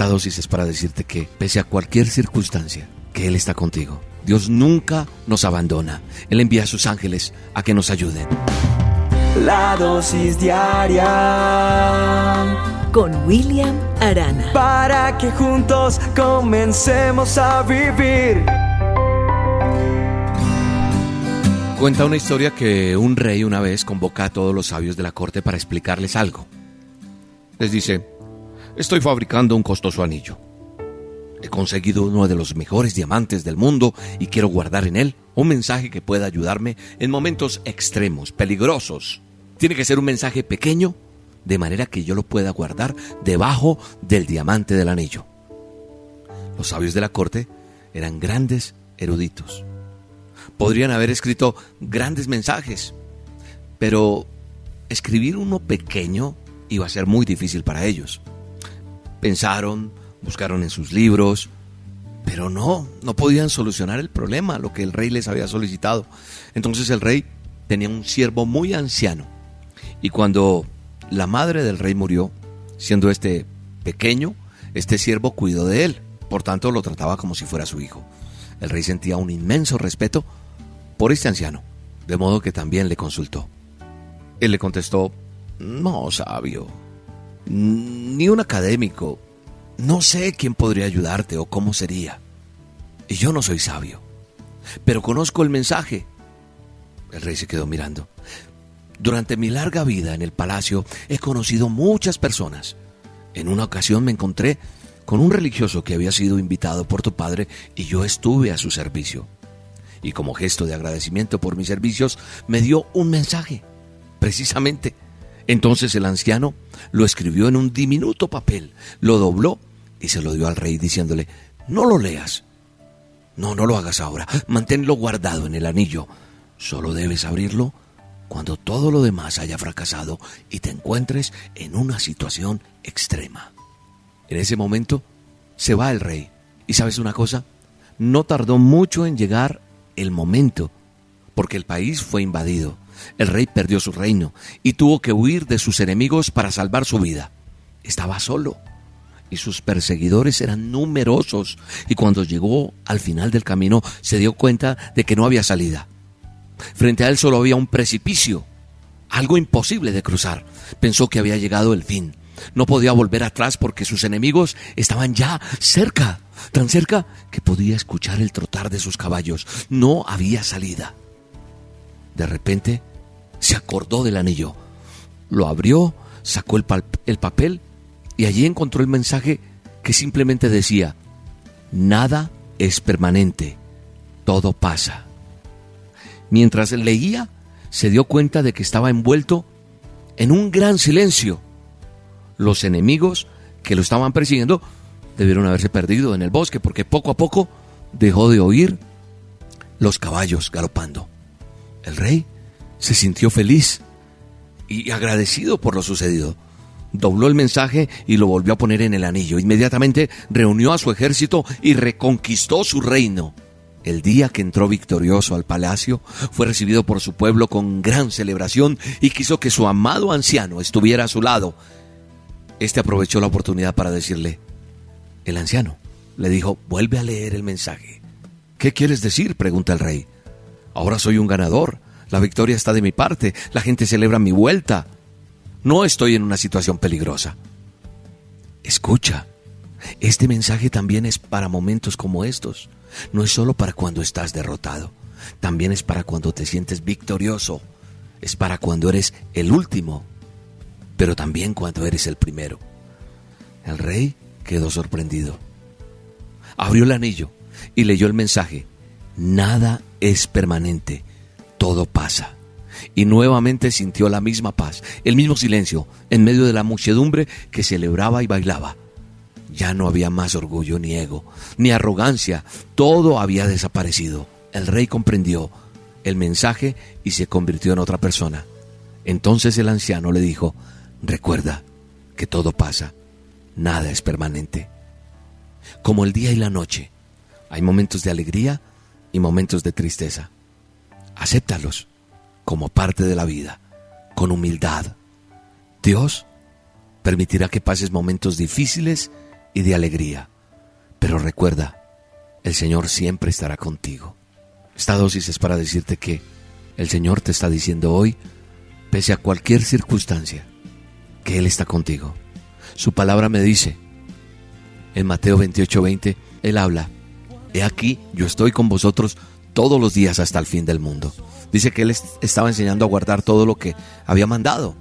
Esta dosis es para decirte que, pese a cualquier circunstancia, que Él está contigo. Dios nunca nos abandona. Él envía a sus ángeles a que nos ayuden. La dosis diaria con William Arana. Para que juntos comencemos a vivir. Cuenta una historia que un rey una vez convoca a todos los sabios de la corte para explicarles algo. Les dice, estoy fabricando un costoso anillo. He conseguido uno de los mejores diamantes del mundo y quiero guardar en él un mensaje que pueda ayudarme en momentos extremos, peligrosos. Tiene que ser un mensaje pequeño, de manera que yo lo pueda guardar debajo del diamante del anillo. Los sabios de la corte eran grandes eruditos. Podrían haber escrito grandes mensajes, pero escribir uno pequeño iba a ser muy difícil para ellos. Pensaron, buscaron en sus libros, pero no, no podían solucionar el problema, lo que el rey les había solicitado. Entonces el rey tenía un siervo muy anciano. Y cuando la madre del rey murió, siendo este pequeño, este siervo cuidó de él, por tanto lo trataba como si fuera su hijo. El rey sentía un inmenso respeto por este anciano, de modo que también le consultó. Él le contestó, no, sabio, ni un académico, no sé quién podría ayudarte o cómo sería. Y yo no soy sabio, pero conozco el mensaje. El rey se quedó mirando. Durante mi larga vida en el palacio he conocido muchas personas. En una ocasión me encontré con un religioso que había sido invitado por tu padre y yo estuve a su servicio. Y como gesto de agradecimiento por mis servicios, me dio un mensaje. Precisamente. Entonces el anciano lo escribió en un diminuto papel, lo dobló y se lo dio al rey diciéndole, no lo leas. No, no lo hagas ahora. Manténlo guardado en el anillo. Solo debes abrirlo cuando todo lo demás haya fracasado y te encuentres en una situación extrema. En ese momento se va el rey. ¿Y sabes una cosa? No tardó mucho en llegar el momento, porque el país fue invadido. El rey perdió su reino y tuvo que huir de sus enemigos para salvar su vida. Estaba solo y sus perseguidores eran numerosos y cuando llegó al final del camino se dio cuenta de que no había salida. Frente a él solo había un precipicio, algo imposible de cruzar. Pensó que había llegado el fin. No podía volver atrás porque sus enemigos estaban ya cerca, tan cerca que podía escuchar el trotar de sus caballos. No había salida. De repente se acordó del anillo, lo abrió, sacó el, el papel y allí encontró el mensaje que simplemente decía, nada es permanente, todo pasa. Mientras leía, se dio cuenta de que estaba envuelto en un gran silencio. Los enemigos que lo estaban persiguiendo debieron haberse perdido en el bosque porque poco a poco dejó de oír los caballos galopando. El rey se sintió feliz y agradecido por lo sucedido dobló el mensaje y lo volvió a poner en el anillo. Inmediatamente reunió a su ejército y reconquistó su reino. El día que entró victorioso al palacio, fue recibido por su pueblo con gran celebración y quiso que su amado anciano estuviera a su lado. Este aprovechó la oportunidad para decirle, el anciano le dijo, vuelve a leer el mensaje. ¿Qué quieres decir? pregunta el rey. Ahora soy un ganador, la victoria está de mi parte, la gente celebra mi vuelta. No estoy en una situación peligrosa. Escucha, este mensaje también es para momentos como estos. No es solo para cuando estás derrotado, también es para cuando te sientes victorioso. Es para cuando eres el último, pero también cuando eres el primero. El rey quedó sorprendido. Abrió el anillo y leyó el mensaje. Nada es permanente, todo pasa y nuevamente sintió la misma paz, el mismo silencio, en medio de la muchedumbre que celebraba y bailaba. Ya no había más orgullo ni ego, ni arrogancia, todo había desaparecido. El rey comprendió el mensaje y se convirtió en otra persona. Entonces el anciano le dijo, recuerda que todo pasa, nada es permanente. Como el día y la noche, hay momentos de alegría y momentos de tristeza. Acéptalos como parte de la vida, con humildad. Dios permitirá que pases momentos difíciles y de alegría. Pero recuerda, el Señor siempre estará contigo. Esta dosis es para decirte que el Señor te está diciendo hoy, pese a cualquier circunstancia, que Él está contigo. Su palabra me dice, en Mateo 28:20, Él habla, He aquí, yo estoy con vosotros todos los días hasta el fin del mundo. Dice que Él estaba enseñando a guardar todo lo que había mandado.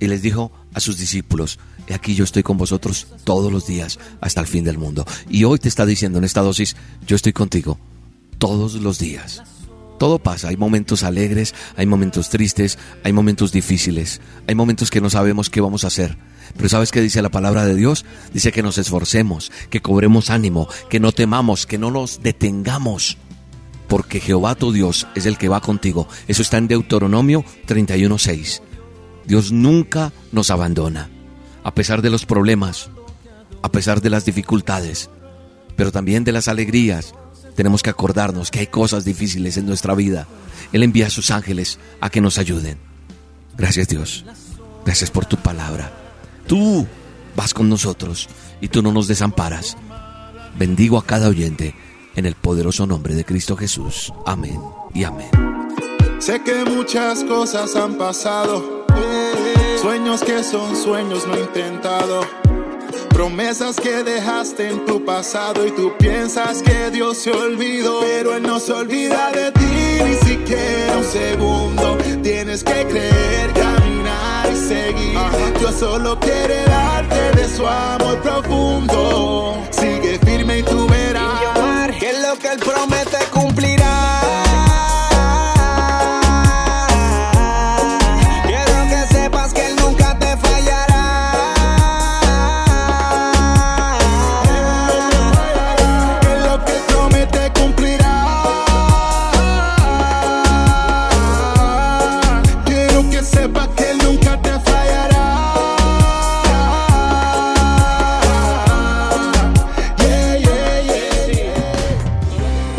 Y les dijo a sus discípulos, He aquí yo estoy con vosotros todos los días hasta el fin del mundo. Y hoy te está diciendo en esta dosis, yo estoy contigo todos los días. Todo pasa, hay momentos alegres, hay momentos tristes, hay momentos difíciles, hay momentos que no sabemos qué vamos a hacer. Pero ¿sabes qué dice la palabra de Dios? Dice que nos esforcemos, que cobremos ánimo, que no temamos, que no nos detengamos. Porque Jehová tu Dios es el que va contigo. Eso está en Deuteronomio 31.6. Dios nunca nos abandona, a pesar de los problemas, a pesar de las dificultades, pero también de las alegrías, tenemos que acordarnos que hay cosas difíciles en nuestra vida. Él envía a sus ángeles a que nos ayuden. Gracias Dios. Gracias por tu palabra. Tú vas con nosotros y tú no nos desamparas. Bendigo a cada oyente en el poderoso nombre de Cristo Jesús. Amén y amén. Sé que muchas cosas han pasado. Sueños que son sueños no intentado Promesas que dejaste en tu pasado y tú piensas que Dios se olvidó. Pero Él no se olvida de ti ni siquiera un segundo. Tienes que creer, caminar y seguir. Dios solo quiere darte de su amor profundo. Sigue que lo que